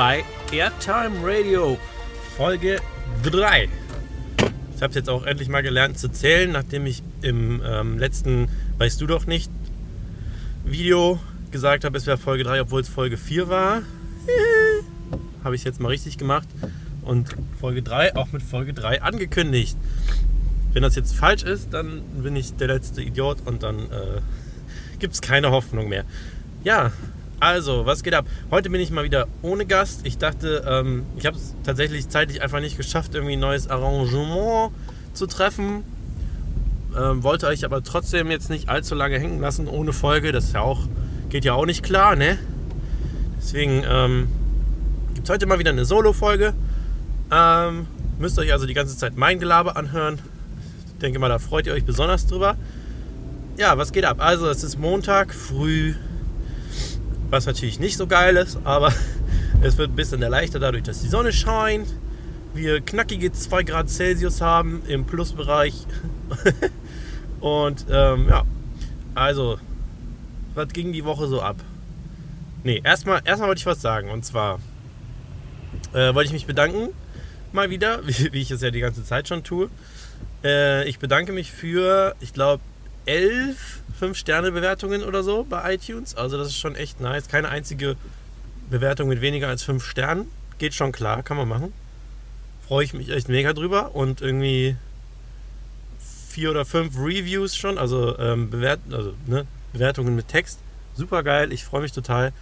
bei Airtime Radio Folge 3. Ich habe jetzt auch endlich mal gelernt zu zählen, nachdem ich im ähm, letzten Weißt du doch nicht Video gesagt habe, es wäre Folge 3, obwohl es Folge 4 war. habe ich jetzt mal richtig gemacht und Folge 3 auch mit Folge 3 angekündigt. Wenn das jetzt falsch ist, dann bin ich der letzte Idiot und dann äh, gibt es keine Hoffnung mehr. Ja, also, was geht ab? Heute bin ich mal wieder ohne Gast. Ich dachte, ähm, ich habe es tatsächlich zeitlich einfach nicht geschafft, irgendwie ein neues Arrangement zu treffen. Ähm, wollte euch aber trotzdem jetzt nicht allzu lange hängen lassen ohne Folge. Das ja auch, geht ja auch nicht klar, ne? Deswegen ähm, gibt es heute mal wieder eine Solo-Folge. Ähm, müsst euch also die ganze Zeit mein Gelaber anhören. Ich denke mal, da freut ihr euch besonders drüber. Ja, was geht ab? Also, es ist Montag früh was natürlich nicht so geil ist, aber es wird ein bisschen erleichtert dadurch, dass die Sonne scheint. Wir knackige 2 Grad Celsius haben im Plusbereich. Und ähm, ja, also, was ging die Woche so ab? Ne, erstmal, erstmal wollte ich was sagen. Und zwar äh, wollte ich mich bedanken, mal wieder, wie, wie, ich es ja die ganze Zeit schon tue. Äh, ich bedanke mich für, ich glaube, elf 5-Sterne-Bewertungen oder so bei iTunes. Also das ist schon echt nice. Keine einzige Bewertung mit weniger als 5 Sternen. Geht schon klar, kann man machen. Freue ich mich echt mega drüber. Und irgendwie vier oder fünf Reviews schon, also, ähm, Bewert also ne, Bewertungen mit Text. Super geil, ich freue mich total.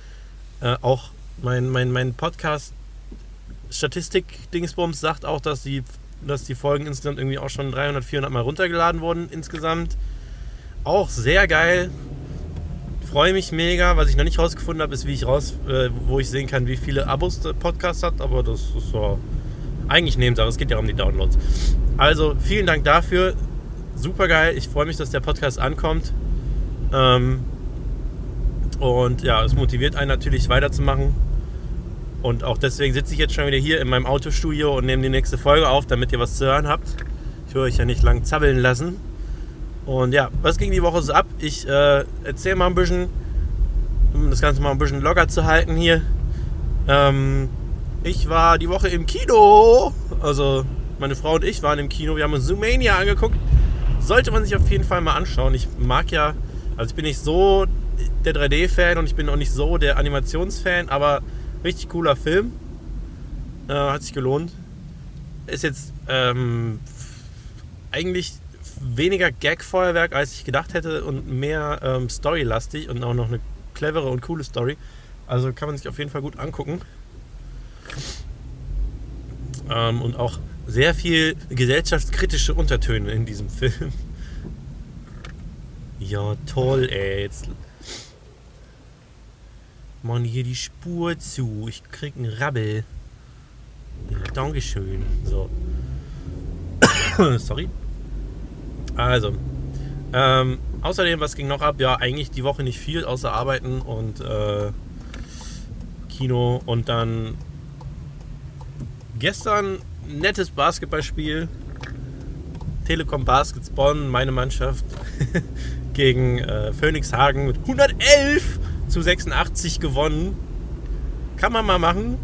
Äh, auch mein, mein, mein Podcast Statistik-Dingsbums sagt auch, dass die, dass die Folgen insgesamt irgendwie auch schon 300, 400 Mal runtergeladen wurden insgesamt. Auch sehr geil. Freue mich mega. Was ich noch nicht rausgefunden habe, ist, wie ich raus, äh, wo ich sehen kann, wie viele Abos der Podcast hat. Aber das ist so eigentlich Nebensache. Es geht ja um die Downloads. Also vielen Dank dafür. Super geil. Ich freue mich, dass der Podcast ankommt. Ähm, und ja, es motiviert einen natürlich weiterzumachen. Und auch deswegen sitze ich jetzt schon wieder hier in meinem Autostudio und nehme die nächste Folge auf, damit ihr was zu hören habt. Ich will euch ja nicht lang zappeln lassen. Und ja, was ging die Woche so ab? Ich äh, erzähle mal ein bisschen, um das Ganze mal ein bisschen locker zu halten hier. Ähm, ich war die Woche im Kino. Also meine Frau und ich waren im Kino. Wir haben uns Zoomania angeguckt. Sollte man sich auf jeden Fall mal anschauen. Ich mag ja, also ich bin nicht so der 3D-Fan und ich bin auch nicht so der Animationsfan, aber richtig cooler Film. Äh, hat sich gelohnt. Ist jetzt ähm, eigentlich weniger Gag-Feuerwerk, als ich gedacht hätte und mehr ähm, storylastig und auch noch eine clevere und coole Story. Also kann man sich auf jeden Fall gut angucken. Ähm, und auch sehr viel gesellschaftskritische Untertöne in diesem Film. Ja, toll, ey. Jetzt machen hier die Spur zu. Ich krieg einen Rabbel. Dankeschön. So. Sorry. Also, ähm, außerdem, was ging noch ab? Ja, eigentlich die Woche nicht viel, außer Arbeiten und äh, Kino und dann gestern nettes Basketballspiel. Telekom Baskets Bonn, meine Mannschaft, gegen äh, Phoenix Hagen mit 111 zu 86 gewonnen. Kann man mal machen.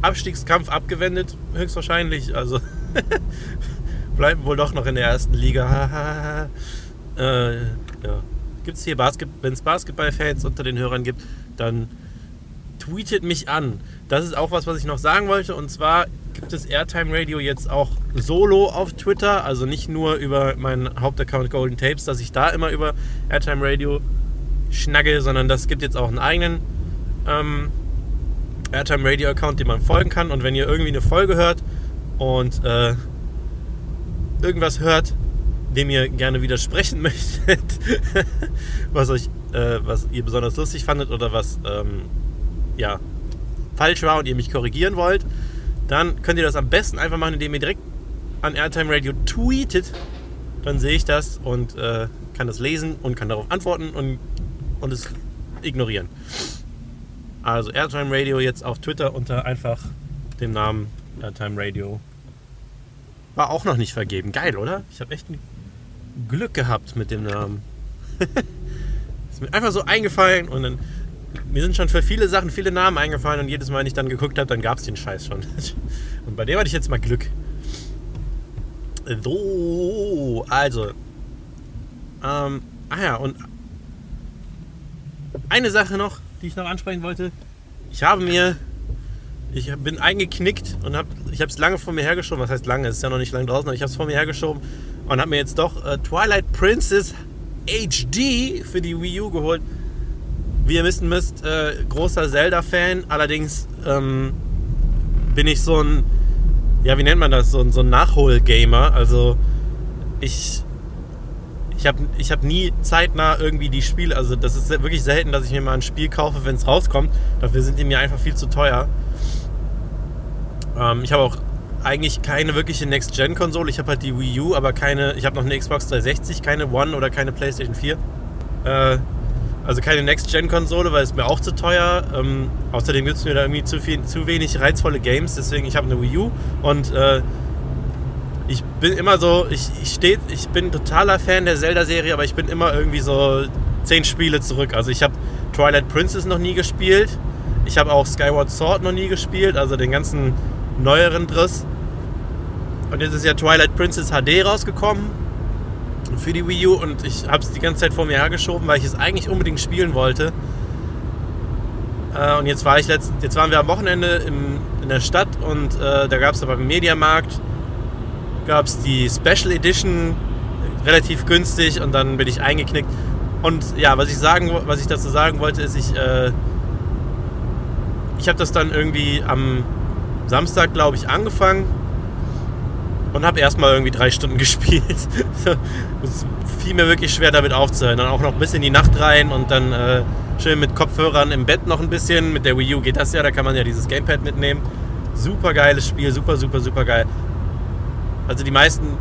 Abstiegskampf abgewendet, höchstwahrscheinlich. Also bleiben wohl doch noch in der ersten Liga. äh, ja. Gibt es hier Basket wenn es Basketballfans unter den Hörern gibt, dann tweetet mich an. Das ist auch was, was ich noch sagen wollte. Und zwar gibt es Airtime Radio jetzt auch solo auf Twitter. Also nicht nur über meinen Hauptaccount Golden Tapes, dass ich da immer über Airtime Radio schnagge, sondern das gibt jetzt auch einen eigenen ähm, Airtime Radio Account, dem man folgen kann. Und wenn ihr irgendwie eine Folge hört und äh, irgendwas hört, dem ihr gerne widersprechen möchtet, was euch, äh, was ihr besonders lustig fandet oder was ähm, ja falsch war und ihr mich korrigieren wollt, dann könnt ihr das am besten einfach machen, indem ihr direkt an Airtime Radio tweetet. Dann sehe ich das und äh, kann das lesen und kann darauf antworten und, und es ignorieren. Also Airtime Radio jetzt auf Twitter unter einfach dem Namen Airtime Radio war auch noch nicht vergeben. Geil, oder? Ich habe echt Glück gehabt mit dem Namen. Ist mir einfach so eingefallen und dann. Mir sind schon für viele Sachen viele Namen eingefallen und jedes Mal, wenn ich dann geguckt habe, dann gab es den Scheiß schon. Und bei dem hatte ich jetzt mal Glück. So, also. Ähm, ah ja, und eine Sache noch, die ich noch ansprechen wollte. Ich habe mir, ich bin eingeknickt und habe, ich habe es lange vor mir hergeschoben. Was heißt lange? Es ist ja noch nicht lange draußen, aber ich habe es vor mir hergeschoben und habe mir jetzt doch äh, Twilight Princess HD für die Wii U geholt. Wie ihr wissen müsst, äh, großer Zelda-Fan. Allerdings ähm, bin ich so ein, ja, wie nennt man das? So, ein, so ein Nachhol-Gamer. Also ich ich habe ich hab nie zeitnah irgendwie die Spiele, also das ist wirklich selten, dass ich mir mal ein Spiel kaufe, wenn es rauskommt. Dafür sind die mir einfach viel zu teuer. Ähm, ich habe auch eigentlich keine wirkliche Next-Gen-Konsole. Ich habe halt die Wii U, aber keine, ich habe noch eine Xbox 360, keine One oder keine PlayStation 4. Äh, also keine Next-Gen-Konsole, weil es mir auch zu teuer. Ähm, außerdem gibt es mir da irgendwie zu, viel, zu wenig reizvolle Games. Deswegen, ich habe eine Wii U und äh, ich bin immer so, ich, ich, steh, ich bin totaler Fan der Zelda-Serie, aber ich bin immer irgendwie so zehn Spiele zurück. Also ich habe Twilight Princess noch nie gespielt. Ich habe auch Skyward Sword noch nie gespielt, also den ganzen neueren Driss. Und jetzt ist ja Twilight Princess HD rausgekommen für die Wii U und ich habe es die ganze Zeit vor mir hergeschoben, weil ich es eigentlich unbedingt spielen wollte. Äh, und jetzt, war ich letzt, jetzt waren wir am Wochenende im, in der Stadt und äh, da gab es aber im Mediamarkt gab es die Special Edition relativ günstig und dann bin ich eingeknickt. Und ja, was ich sagen, was ich dazu sagen wollte, ist, ich, äh, ich habe das dann irgendwie am Samstag, glaube ich, angefangen und habe erstmal irgendwie drei Stunden gespielt. es fiel mir wirklich schwer, damit aufzuhören. Dann auch noch bis in die Nacht rein und dann äh, schön mit Kopfhörern im Bett noch ein bisschen. Mit der Wii U geht das ja, da kann man ja dieses Gamepad mitnehmen. Super geiles Spiel, super, super, super geil. Also die meisten,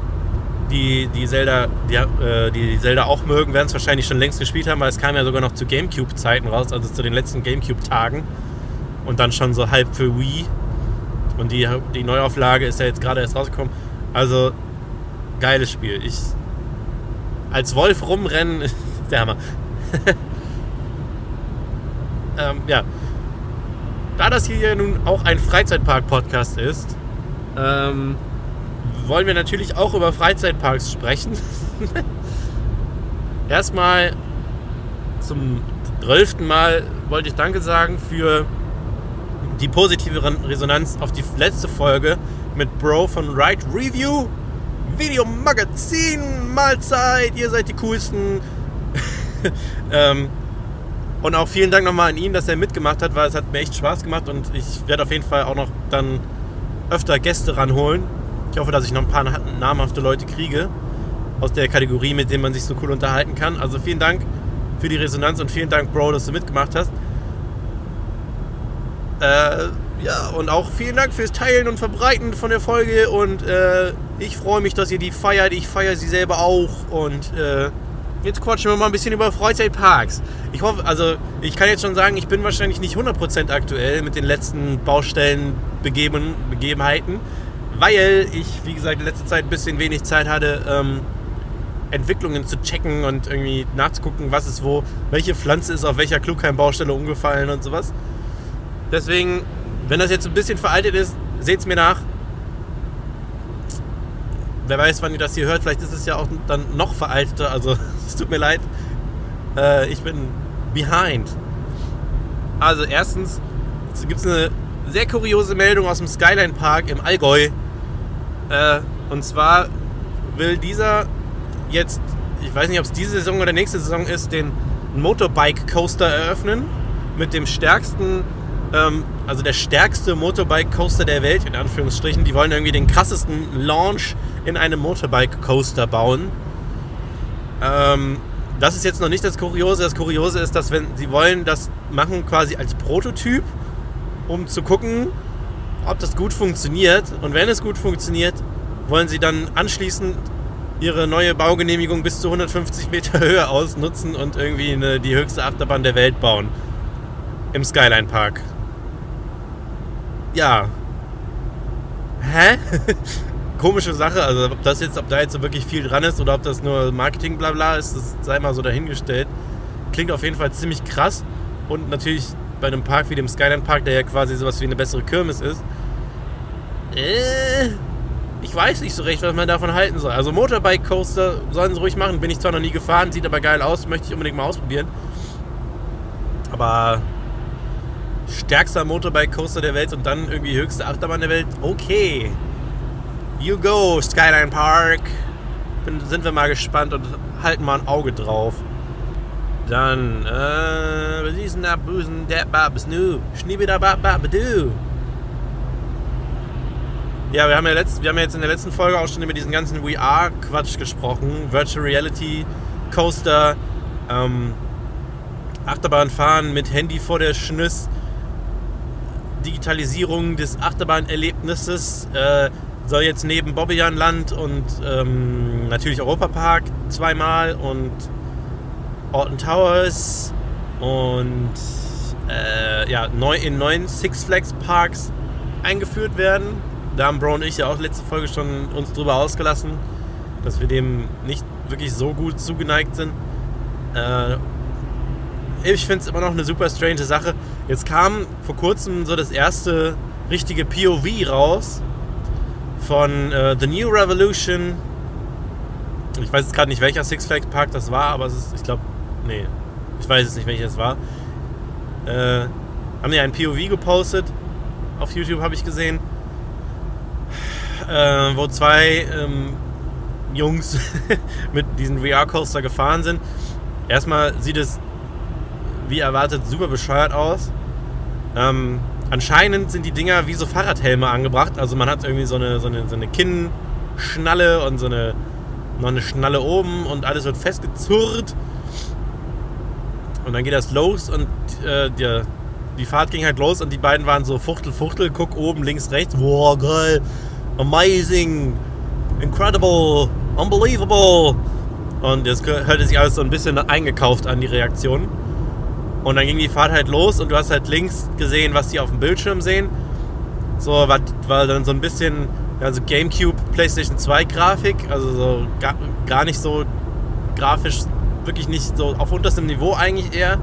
die, die Zelda, die, äh, die Zelda auch mögen, werden es wahrscheinlich schon längst gespielt haben, weil es kam ja sogar noch zu Gamecube-Zeiten raus, also zu den letzten Gamecube-Tagen. Und dann schon so halb für Wii. Und die, die Neuauflage ist ja jetzt gerade erst rausgekommen. Also, geiles Spiel. Ich als Wolf rumrennen ist der Hammer. ähm, ja. Da das hier nun auch ein Freizeitpark-Podcast ist, ähm, wollen wir natürlich auch über Freizeitparks sprechen. Erstmal zum zwölften Mal wollte ich Danke sagen für die positive Resonanz auf die letzte Folge mit Bro von Right Review. Video Magazin, Mahlzeit, ihr seid die coolsten. ähm, und auch vielen Dank nochmal an ihn, dass er mitgemacht hat, weil es hat mir echt Spaß gemacht und ich werde auf jeden Fall auch noch dann öfter Gäste ranholen. Ich hoffe, dass ich noch ein paar namhafte Leute kriege aus der Kategorie, mit denen man sich so cool unterhalten kann. Also vielen Dank für die Resonanz und vielen Dank, Bro, dass du mitgemacht hast. Äh, ja, und auch vielen Dank fürs Teilen und Verbreiten von der Folge. Und äh, ich freue mich, dass ihr die feiert. Ich feiere sie selber auch. Und äh, jetzt quatschen wir mal ein bisschen über Freizeitparks. Ich hoffe, also ich kann jetzt schon sagen, ich bin wahrscheinlich nicht 100% aktuell mit den letzten Baustellen Begeben, Begebenheiten weil ich, wie gesagt, in letzter Zeit ein bisschen wenig Zeit hatte, ähm, Entwicklungen zu checken und irgendwie nachzugucken, was ist wo, welche Pflanze ist auf welcher Klugheim-Baustelle umgefallen und sowas. Deswegen, wenn das jetzt ein bisschen veraltet ist, seht es mir nach. Wer weiß, wann ihr das hier hört, vielleicht ist es ja auch dann noch veralteter, also es tut mir leid. Äh, ich bin behind. Also erstens gibt es eine sehr kuriose Meldung aus dem Skyline Park im Allgäu. Äh, und zwar will dieser jetzt, ich weiß nicht, ob es diese Saison oder nächste Saison ist, den Motorbike Coaster eröffnen. Mit dem stärksten, also der stärkste Motorbike Coaster der Welt, in Anführungsstrichen. Die wollen irgendwie den krassesten Launch in einem Motorbike Coaster bauen. Ähm, das ist jetzt noch nicht das Kuriose. Das Kuriose ist, dass wenn sie wollen das machen quasi als Prototyp, um zu gucken, ob das gut funktioniert. Und wenn es gut funktioniert, wollen sie dann anschließend ihre neue Baugenehmigung bis zu 150 Meter Höhe ausnutzen und irgendwie eine, die höchste Achterbahn der Welt bauen. Im Skyline Park. Ja. Hä? Komische Sache, also ob das jetzt, ob da jetzt so wirklich viel dran ist oder ob das nur Marketing blabla ist, das sei mal so dahingestellt. klingt auf jeden Fall ziemlich krass. Und natürlich bei einem Park wie dem Skyline Park, der ja quasi sowas wie eine bessere Kirmes ist, äh, ich weiß nicht so recht, was man davon halten soll. Also Motorbike Coaster sollen sie ruhig machen. Bin ich zwar noch nie gefahren, sieht aber geil aus, möchte ich unbedingt mal ausprobieren. Aber stärkster Motorbike Coaster der Welt und dann irgendwie höchste Achterbahn der Welt, okay. You go, Skyline Park. Bin, sind wir mal gespannt und halten mal ein Auge drauf. Dann, äh, ist denn da? Busen, der Babes, nu, Schniebidabababadu. Ja, wir haben ja, letzt, wir haben ja jetzt in der letzten Folge auch schon über diesen ganzen VR-Quatsch gesprochen. Virtual Reality, Coaster, ähm, Achterbahnfahren mit Handy vor der Schnüss, Digitalisierung des Achterbahnerlebnisses äh, soll jetzt neben Bobbejaanland und ähm, natürlich Europapark zweimal und Alton Towers und äh, ja, neu, in neuen Six Flags Parks eingeführt werden. Da haben Bro und ich ja auch letzte Folge schon uns drüber ausgelassen, dass wir dem nicht wirklich so gut zugeneigt sind. Äh, ich finde es immer noch eine super strange Sache. Jetzt kam vor kurzem so das erste richtige POV raus von äh, The New Revolution. Ich weiß jetzt gerade nicht, welcher Six Flags Park das war, aber es ist, ich glaube, nee, ich weiß jetzt nicht, welcher es war. Äh, haben die ein POV gepostet. Auf YouTube habe ich gesehen. Äh, wo zwei ähm, Jungs mit diesem VR-Coaster gefahren sind. Erstmal sieht es wie erwartet super bescheuert aus. Ähm, anscheinend sind die Dinger wie so Fahrradhelme angebracht. Also man hat irgendwie so eine, so eine, so eine Kinnschnalle und so eine, noch eine Schnalle oben und alles wird festgezurrt. Und dann geht das los und äh, die, die Fahrt ging halt los und die beiden waren so Fuchtel, Fuchtel, guck oben, links, rechts. Wow, geil, amazing, incredible, unbelievable. Und das hörte sich alles so ein bisschen eingekauft an die Reaktion. Und dann ging die Fahrt halt los und du hast halt links gesehen, was die auf dem Bildschirm sehen. So war, war dann so ein bisschen also GameCube, PlayStation 2 Grafik, also so gar, gar nicht so grafisch, wirklich nicht so auf unterstem Niveau eigentlich eher.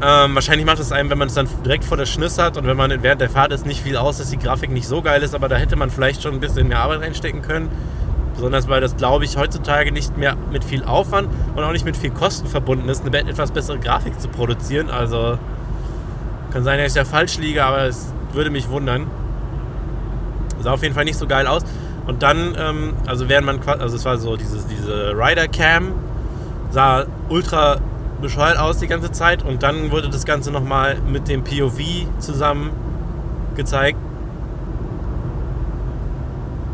Ähm, wahrscheinlich macht es einem, wenn man es dann direkt vor der Schniss hat und wenn man während der Fahrt ist, nicht viel aus, dass die Grafik nicht so geil ist, aber da hätte man vielleicht schon ein bisschen mehr Arbeit reinstecken können. Besonders weil das, glaube ich, heutzutage nicht mehr mit viel Aufwand und auch nicht mit viel Kosten verbunden ist, eine etwas bessere Grafik zu produzieren. Also kann sein, dass ich da falsch liege, aber es würde mich wundern. Sah auf jeden Fall nicht so geil aus. Und dann, ähm, also während man, also es war so dieses, diese Rider Cam, sah ultra bescheuert aus die ganze Zeit. Und dann wurde das Ganze nochmal mit dem POV zusammen gezeigt.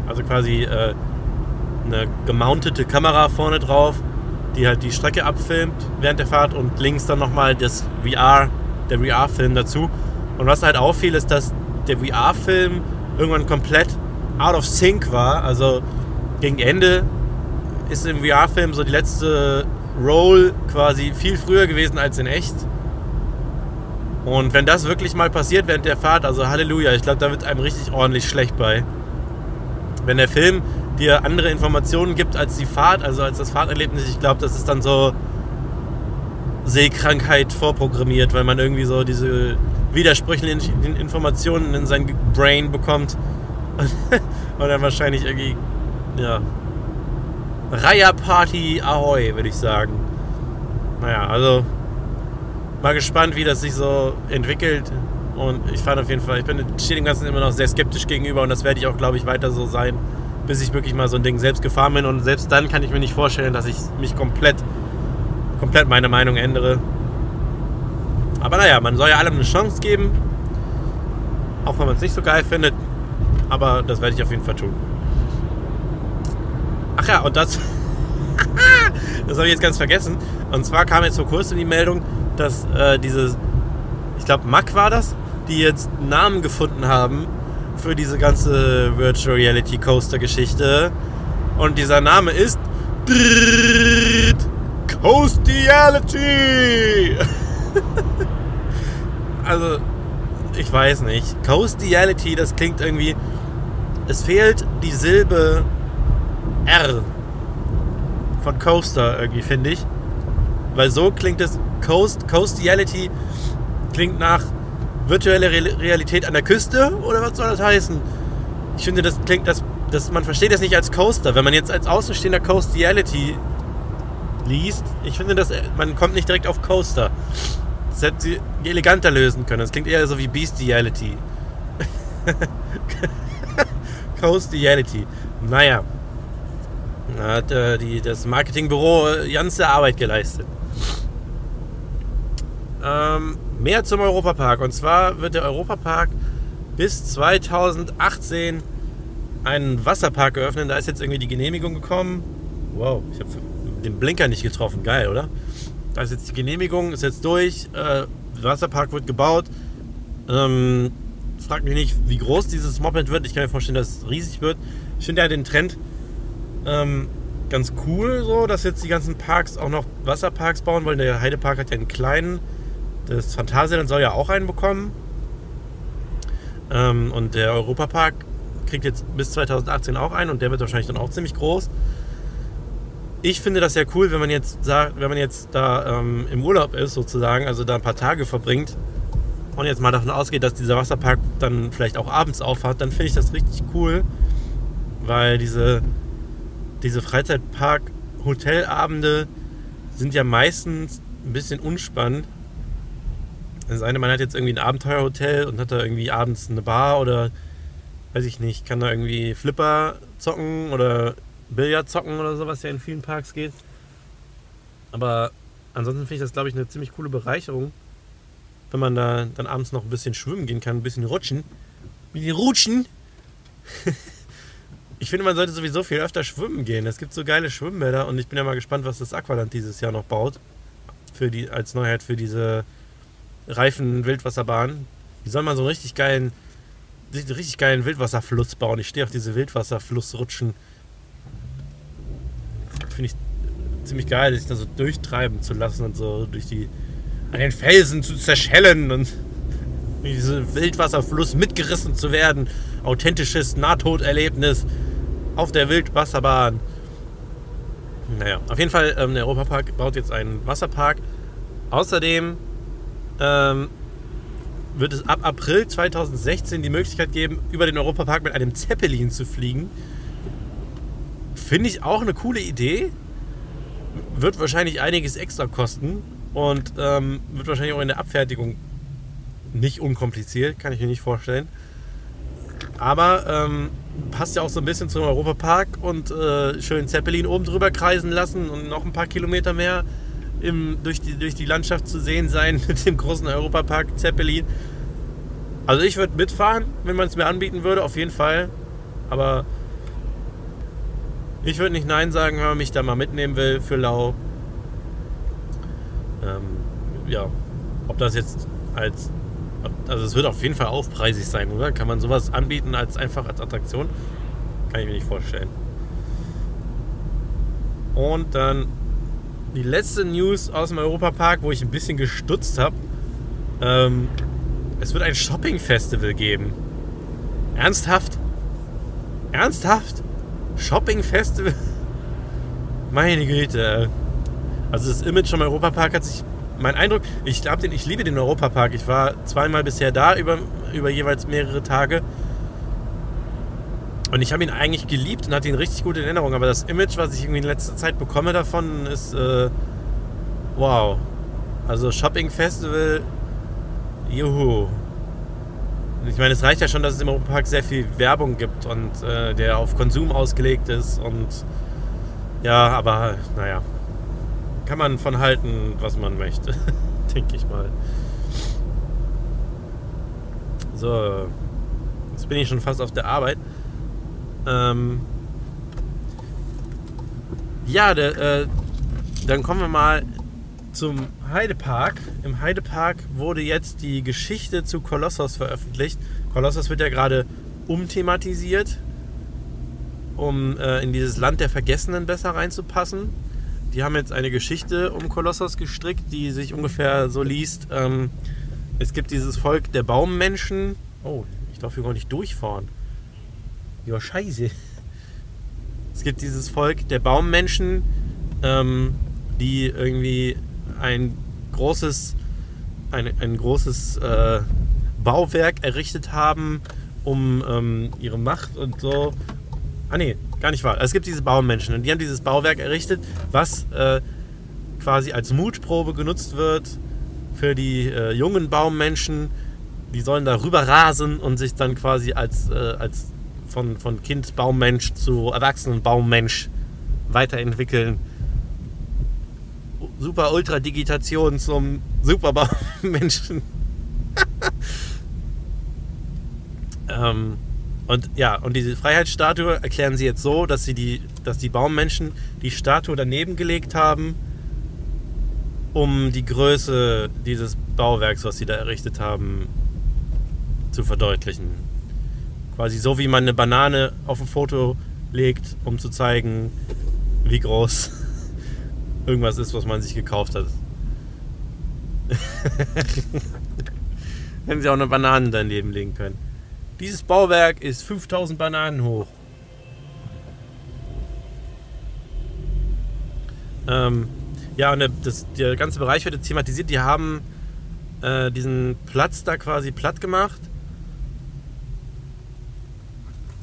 Also quasi äh, eine gemountete Kamera vorne drauf, die halt die Strecke abfilmt während der Fahrt und links dann nochmal das VR, der VR-Film dazu. Und was halt auffiel, ist, dass der VR-Film irgendwann komplett out of sync war. Also gegen Ende ist im VR-Film so die letzte Roll quasi viel früher gewesen als in echt. Und wenn das wirklich mal passiert während der Fahrt, also Halleluja, ich glaube, da wird einem richtig ordentlich schlecht bei. Wenn der Film dir andere Informationen gibt als die Fahrt, also als das Fahrterlebnis. Ich glaube, das ist dann so Sehkrankheit vorprogrammiert, weil man irgendwie so diese widersprüchlichen Informationen in sein Brain bekommt. Und dann wahrscheinlich irgendwie, ja, Raya Party Ahoy, würde ich sagen. Naja, also mal gespannt, wie das sich so entwickelt. Und ich fand auf jeden Fall, ich bin stehe dem Ganzen immer noch sehr skeptisch gegenüber und das werde ich auch, glaube ich, weiter so sein bis ich wirklich mal so ein Ding selbst gefahren bin. Und selbst dann kann ich mir nicht vorstellen, dass ich mich komplett, komplett meine Meinung ändere. Aber naja, man soll ja allem eine Chance geben. Auch wenn man es nicht so geil findet. Aber das werde ich auf jeden Fall tun. Ach ja, und das. das habe ich jetzt ganz vergessen. Und zwar kam jetzt vor kurzem die Meldung, dass äh, diese. Ich glaube, Mack war das, die jetzt Namen gefunden haben für diese ganze Virtual Reality Coaster Geschichte. Und dieser Name ist Coastiality. also, ich weiß nicht. Coastiality, das klingt irgendwie. Es fehlt die Silbe R von Coaster irgendwie, finde ich. Weil so klingt es, Coast, Coastiality klingt nach virtuelle Realität an der Küste oder was soll das heißen? Ich finde, das klingt, das, das, man versteht das nicht als Coaster. Wenn man jetzt als Außenstehender Coastiality liest, ich finde, das, man kommt nicht direkt auf Coaster. Das hätten sie eleganter lösen können. Das klingt eher so wie Bestiality. Coastiality. Naja. Da hat äh, die, das Marketingbüro äh, ganze Arbeit geleistet. Ähm, mehr zum Europapark. Und zwar wird der Europapark bis 2018 einen Wasserpark eröffnen. Da ist jetzt irgendwie die Genehmigung gekommen. Wow, ich habe den Blinker nicht getroffen. Geil, oder? Da ist jetzt die Genehmigung, ist jetzt durch. Äh, Wasserpark wird gebaut. Ähm, frag mich nicht, wie groß dieses Moped wird. Ich kann mir vorstellen, dass es riesig wird. Ich finde ja den Trend ähm, ganz cool, so, dass jetzt die ganzen Parks auch noch Wasserparks bauen wollen. Der Heidepark hat ja einen kleinen. Das Phantasialand soll ja auch einen bekommen. Ähm, und der Europapark kriegt jetzt bis 2018 auch einen und der wird wahrscheinlich dann auch ziemlich groß. Ich finde das ja cool, wenn man jetzt sagt, wenn man jetzt da ähm, im Urlaub ist sozusagen, also da ein paar Tage verbringt und jetzt mal davon ausgeht, dass dieser Wasserpark dann vielleicht auch abends aufhat, dann finde ich das richtig cool, weil diese, diese Freizeitpark-Hotelabende sind ja meistens ein bisschen unspannend. Das eine, man hat jetzt irgendwie ein Abenteuerhotel und hat da irgendwie abends eine Bar oder weiß ich nicht, kann da irgendwie Flipper zocken oder Billard zocken oder so, was ja in vielen Parks geht. Aber ansonsten finde ich das, glaube ich, eine ziemlich coole Bereicherung, wenn man da dann abends noch ein bisschen schwimmen gehen kann, ein bisschen rutschen. Ein bisschen rutschen. ich finde, man sollte sowieso viel öfter schwimmen gehen. Es gibt so geile Schwimmbäder und ich bin ja mal gespannt, was das Aqualand dieses Jahr noch baut. Für die, als Neuheit für diese reifen Wildwasserbahn. Die soll mal so einen richtig geilen, richtig geilen Wildwasserfluss bauen. Ich stehe auf diese Wildwasserflussrutschen finde ich ziemlich geil, sich da so durchtreiben zu lassen und so durch die an den Felsen zu zerschellen und diesen Wildwasserfluss mitgerissen zu werden. Authentisches Nahtoderlebnis auf der Wildwasserbahn. Naja, auf jeden Fall, ähm, der Europapark baut jetzt einen Wasserpark. Außerdem ähm, wird es ab April 2016 die Möglichkeit geben, über den Europapark mit einem Zeppelin zu fliegen. Finde ich auch eine coole Idee. Wird wahrscheinlich einiges extra kosten und ähm, wird wahrscheinlich auch in der Abfertigung nicht unkompliziert, kann ich mir nicht vorstellen. Aber ähm, passt ja auch so ein bisschen zum Europapark und äh, schön Zeppelin oben drüber kreisen lassen und noch ein paar Kilometer mehr im, durch, die, durch die Landschaft zu sehen sein mit dem großen Europapark Zeppelin. Also ich würde mitfahren, wenn man es mir anbieten würde, auf jeden Fall. Aber ich würde nicht Nein sagen, wenn man mich da mal mitnehmen will für Lau. Ähm, ja, ob das jetzt als. Also es wird auf jeden Fall aufpreisig sein, oder? Kann man sowas anbieten als einfach als Attraktion? Kann ich mir nicht vorstellen. Und dann die letzte News aus dem Europapark, wo ich ein bisschen gestutzt habe. Ähm, es wird ein Shopping-Festival geben. Ernsthaft? Ernsthaft? Shopping Festival. Meine Güte. Also das Image vom Europapark hat sich. Mein Eindruck, ich glaube, ich liebe den Europapark. Ich war zweimal bisher da über, über jeweils mehrere Tage. Und ich habe ihn eigentlich geliebt und hatte ihn richtig gut in Erinnerung. Aber das Image, was ich irgendwie in letzter Zeit bekomme davon, ist äh, wow. Also Shopping Festival, juhu. Ich meine, es reicht ja schon, dass es im Europapark sehr viel Werbung gibt und äh, der auf Konsum ausgelegt ist und ja, aber naja, kann man von halten, was man möchte, denke ich mal. So, jetzt bin ich schon fast auf der Arbeit. Ähm, ja, der, äh, dann kommen wir mal zum Heidepark. Im Heidepark wurde jetzt die Geschichte zu Kolossos veröffentlicht. Kolossos wird ja gerade umthematisiert, um äh, in dieses Land der Vergessenen besser reinzupassen. Die haben jetzt eine Geschichte um Kolossos gestrickt, die sich ungefähr so liest. Ähm, es gibt dieses Volk der Baummenschen. Oh, ich darf hier gar nicht durchfahren. Ja, scheiße. Es gibt dieses Volk der Baummenschen, ähm, die irgendwie ein großes, ein, ein großes äh, Bauwerk errichtet haben, um ähm, ihre Macht und so. Ah nee, gar nicht wahr. Es gibt diese Baumenschen und die haben dieses Bauwerk errichtet, was äh, quasi als Mutprobe genutzt wird für die äh, jungen Baummenschen. Die sollen da rüber rasen und sich dann quasi als, äh, als von, von Kind Baummensch zu erwachsenen Baummensch weiterentwickeln. Super Ultra Digitation zum Super Baummenschen. ähm, und ja, und diese Freiheitsstatue erklären sie jetzt so, dass sie die, dass die Baummenschen die Statue daneben gelegt haben, um die Größe dieses Bauwerks, was sie da errichtet haben, zu verdeutlichen. Quasi so wie man eine Banane auf ein Foto legt, um zu zeigen, wie groß irgendwas ist, was man sich gekauft hat. Wenn sie auch eine Banane daneben legen können. Dieses Bauwerk ist 5000 Bananen hoch. Ähm, ja, und das, der ganze Bereich wird jetzt thematisiert. Die haben äh, diesen Platz da quasi platt gemacht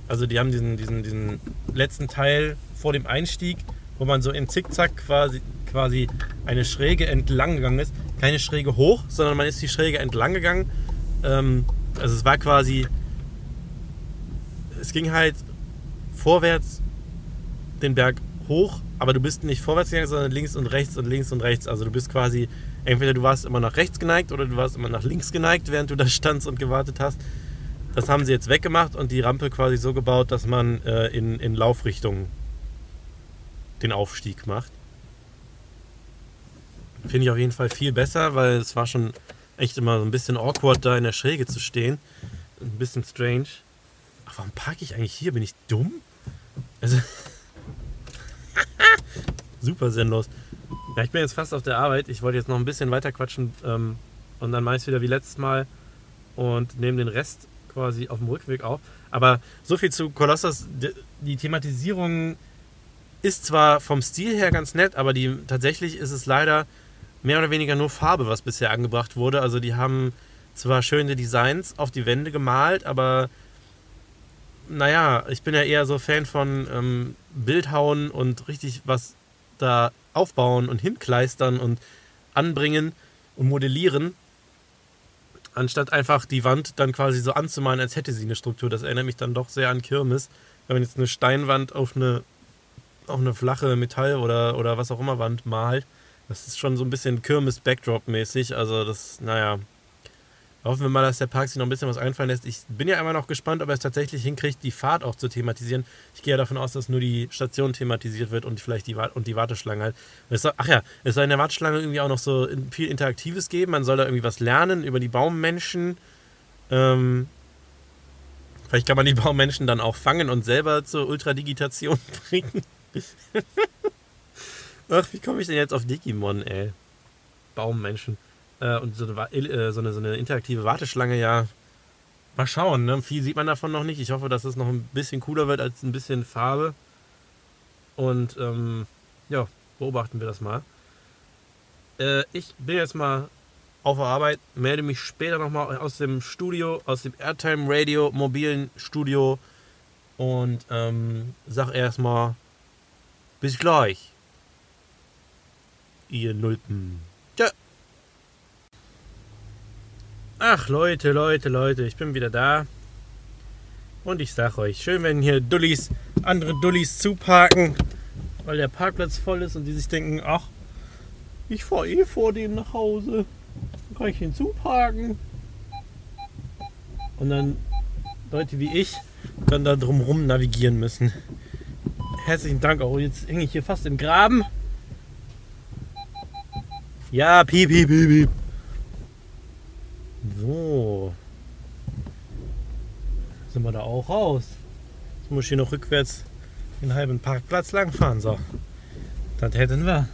also die haben diesen, diesen, diesen letzten Teil vor dem Einstieg, wo man so in Zickzack quasi, quasi eine Schräge entlang gegangen ist. Keine Schräge hoch, sondern man ist die Schräge entlang gegangen. Ähm, also es war quasi, es ging halt vorwärts den Berg hoch, aber du bist nicht vorwärts gegangen, sondern links und rechts und links und rechts. Also du bist quasi, entweder du warst immer nach rechts geneigt oder du warst immer nach links geneigt, während du da standst und gewartet hast. Das haben sie jetzt weggemacht und die Rampe quasi so gebaut, dass man äh, in, in Laufrichtung den Aufstieg macht. Finde ich auf jeden Fall viel besser, weil es war schon echt immer so ein bisschen awkward, da in der Schräge zu stehen. Ein bisschen strange. Ach, warum parke ich eigentlich hier? Bin ich dumm? Also. Super sinnlos. Ja, ich bin jetzt fast auf der Arbeit. Ich wollte jetzt noch ein bisschen weiter quatschen ähm, und dann mache ich es wieder wie letztes Mal und nehme den Rest quasi auf dem Rückweg auf. Aber so viel zu Colossus. Die Thematisierung ist zwar vom Stil her ganz nett, aber die, tatsächlich ist es leider mehr oder weniger nur Farbe, was bisher angebracht wurde. Also die haben zwar schöne Designs auf die Wände gemalt, aber naja, ich bin ja eher so Fan von ähm, Bildhauen und richtig was da aufbauen und hinkleistern und anbringen und modellieren anstatt einfach die Wand dann quasi so anzumalen, als hätte sie eine Struktur. Das erinnert mich dann doch sehr an Kirmes. Wenn man jetzt eine Steinwand auf eine, auf eine flache Metall- oder, oder was auch immer Wand malt, das ist schon so ein bisschen Kirmes-Backdrop-mäßig. Also das, naja, Hoffen wir mal, dass der Park sich noch ein bisschen was einfallen lässt. Ich bin ja immer noch gespannt, ob er es tatsächlich hinkriegt, die Fahrt auch zu thematisieren. Ich gehe ja davon aus, dass nur die Station thematisiert wird und vielleicht die, und die Warteschlange halt. Ach ja, es soll in der Warteschlange irgendwie auch noch so viel Interaktives geben. Man soll da irgendwie was lernen über die Baummenschen. Ähm, vielleicht kann man die Baummenschen dann auch fangen und selber zur Ultradigitation bringen. ach, wie komme ich denn jetzt auf Digimon, ey? Baummenschen. Äh, und so eine, äh, so, eine, so eine interaktive Warteschlange, ja, mal schauen. Ne? Viel sieht man davon noch nicht. Ich hoffe, dass es noch ein bisschen cooler wird als ein bisschen Farbe. Und ähm, ja, beobachten wir das mal. Äh, ich bin jetzt mal auf der Arbeit, melde mich später nochmal aus dem Studio, aus dem Airtime Radio mobilen Studio und ähm, sag erstmal bis gleich. Ihr Nulpen. Ach Leute, Leute, Leute, ich bin wieder da. Und ich sag euch, schön, wenn hier Dullis, andere Dullis zuparken, weil der Parkplatz voll ist und die sich denken, ach, ich fahre eh vor denen nach Hause. Dann kann ich hinzuparken. Und dann Leute wie ich dann da drumrum navigieren müssen. Herzlichen Dank auch. Jetzt hänge ich hier fast im Graben. Ja, piep, piep, piep, piep. So. Sind wir da auch raus. Jetzt muss ich hier noch rückwärts den halben Parkplatz lang fahren. So. Das hätten wir.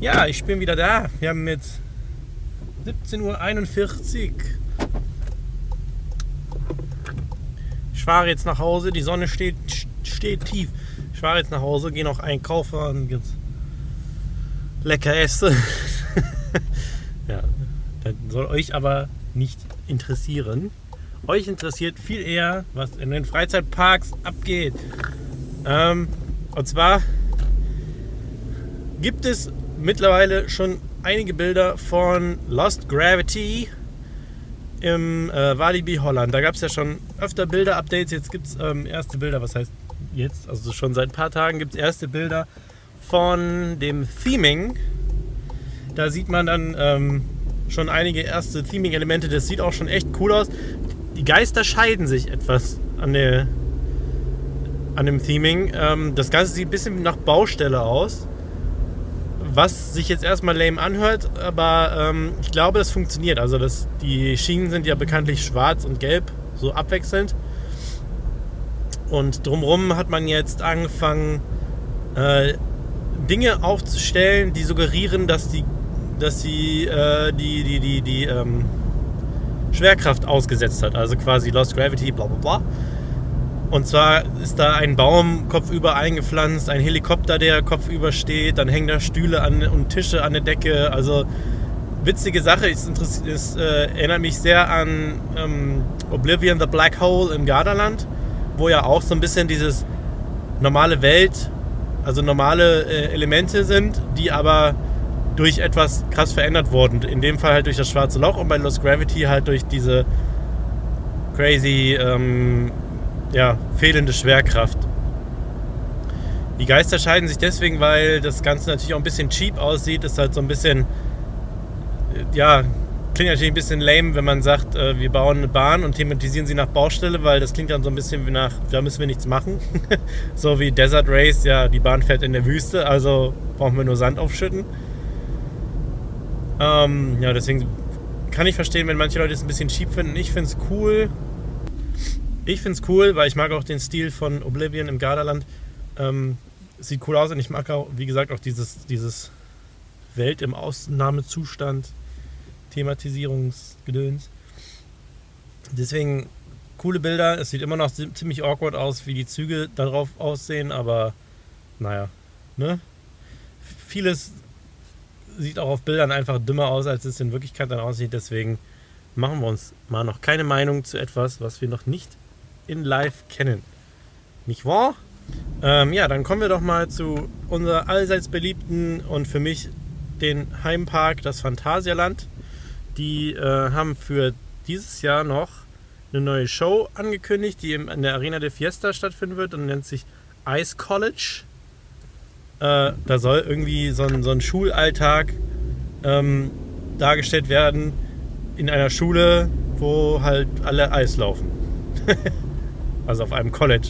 Ja, ich bin wieder da. Wir haben jetzt 17.41 Uhr. Ich fahre jetzt nach Hause. Die Sonne steht, steht tief. Ich fahre jetzt nach Hause, gehe noch einkaufen und jetzt lecker esse. ja, das soll euch aber nicht interessieren. Euch interessiert viel eher, was in den Freizeitparks abgeht. Ähm, und zwar gibt es mittlerweile schon einige Bilder von Lost Gravity im äh, Walibi Holland. Da gab es ja schon öfter Bilder-Updates. Jetzt gibt es ähm, erste Bilder, was heißt jetzt? Also schon seit ein paar Tagen gibt es erste Bilder von dem Theming. Da sieht man dann ähm, schon einige erste Theming-Elemente. Das sieht auch schon echt cool aus. Die Geister scheiden sich etwas an, der, an dem Theming. Ähm, das Ganze sieht ein bisschen nach Baustelle aus was sich jetzt erstmal lame anhört, aber ähm, ich glaube, das funktioniert. Also das, die Schienen sind ja bekanntlich schwarz und gelb, so abwechselnd. Und drumherum hat man jetzt angefangen, äh, Dinge aufzustellen, die suggerieren, dass die, dass sie äh, die, die, die, die ähm, Schwerkraft ausgesetzt hat. Also quasi Lost Gravity, bla bla bla. Und zwar ist da ein Baum kopfüber eingepflanzt, ein Helikopter, der kopfüber steht, dann hängen da Stühle an, und Tische an der Decke. Also witzige Sache, es, es äh, erinnert mich sehr an ähm, Oblivion the Black Hole im Gardaland, wo ja auch so ein bisschen dieses normale Welt, also normale äh, Elemente sind, die aber durch etwas krass verändert wurden. In dem Fall halt durch das schwarze Loch und bei Lost Gravity halt durch diese crazy ähm, ja, fehlende Schwerkraft. Die Geister scheiden sich deswegen, weil das Ganze natürlich auch ein bisschen cheap aussieht. Ist halt so ein bisschen, ja, klingt natürlich ein bisschen lame, wenn man sagt, äh, wir bauen eine Bahn und thematisieren sie nach Baustelle, weil das klingt dann so ein bisschen wie nach, da müssen wir nichts machen. so wie Desert Race, ja, die Bahn fährt in der Wüste, also brauchen wir nur Sand aufschütten. Ähm, ja, deswegen kann ich verstehen, wenn manche Leute es ein bisschen cheap finden. Ich finde es cool. Ich finde es cool, weil ich mag auch den Stil von Oblivion im Gardaland. Ähm, sieht cool aus und ich mag auch, wie gesagt, auch dieses, dieses Welt im Ausnahmezustand, Thematisierungsgedöns. Deswegen coole Bilder. Es sieht immer noch ziemlich awkward aus, wie die Züge darauf aussehen, aber naja, ne? Vieles sieht auch auf Bildern einfach dümmer aus, als es in Wirklichkeit dann aussieht. Deswegen machen wir uns mal noch keine Meinung zu etwas, was wir noch nicht in Live kennen. Nicht wahr? Ähm, ja, dann kommen wir doch mal zu unserer allseits beliebten und für mich den Heimpark, das Phantasialand. Die äh, haben für dieses Jahr noch eine neue Show angekündigt, die in der Arena de Fiesta stattfinden wird und nennt sich Ice College. Äh, da soll irgendwie so ein, so ein Schulalltag ähm, dargestellt werden in einer Schule, wo halt alle Eis laufen. also auf einem College.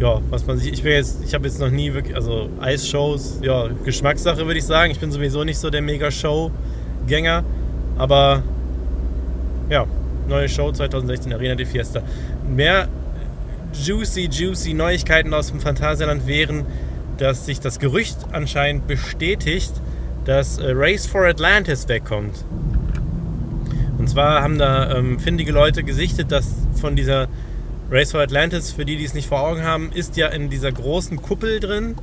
Ja, was man sich, ich bin jetzt, ich habe jetzt noch nie wirklich, also Eisshows, ja, Geschmackssache würde ich sagen. Ich bin sowieso nicht so der Mega-Show-Gänger, aber ja, neue Show 2016 Arena de Fiesta. Mehr juicy, juicy Neuigkeiten aus dem Phantasialand wären, dass sich das Gerücht anscheinend bestätigt, dass äh, Race for Atlantis wegkommt. Und zwar haben da ähm, findige Leute gesichtet, dass von dieser Race for Atlantis, für die, die es nicht vor Augen haben, ist ja in dieser großen Kuppel drin,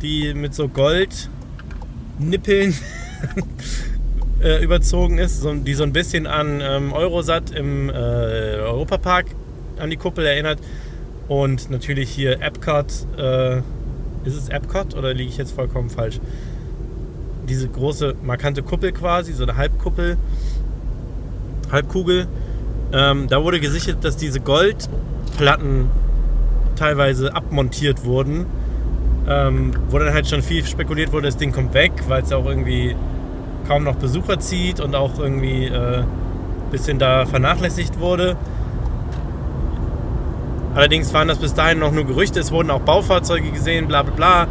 die mit so Goldnippeln äh, überzogen ist, die so ein bisschen an ähm, Eurosat im äh, Europapark an die Kuppel erinnert. Und natürlich hier Epcot. Äh, ist es Epcot oder liege ich jetzt vollkommen falsch? Diese große markante Kuppel quasi, so eine Halbkuppel, Halbkugel. Ähm, da wurde gesichert, dass diese Gold Platten teilweise abmontiert wurden, ähm, wo dann halt schon viel spekuliert wurde, das Ding kommt weg, weil es auch irgendwie kaum noch Besucher zieht und auch irgendwie ein äh, bisschen da vernachlässigt wurde. Allerdings waren das bis dahin noch nur Gerüchte, es wurden auch Baufahrzeuge gesehen, bla bla bla.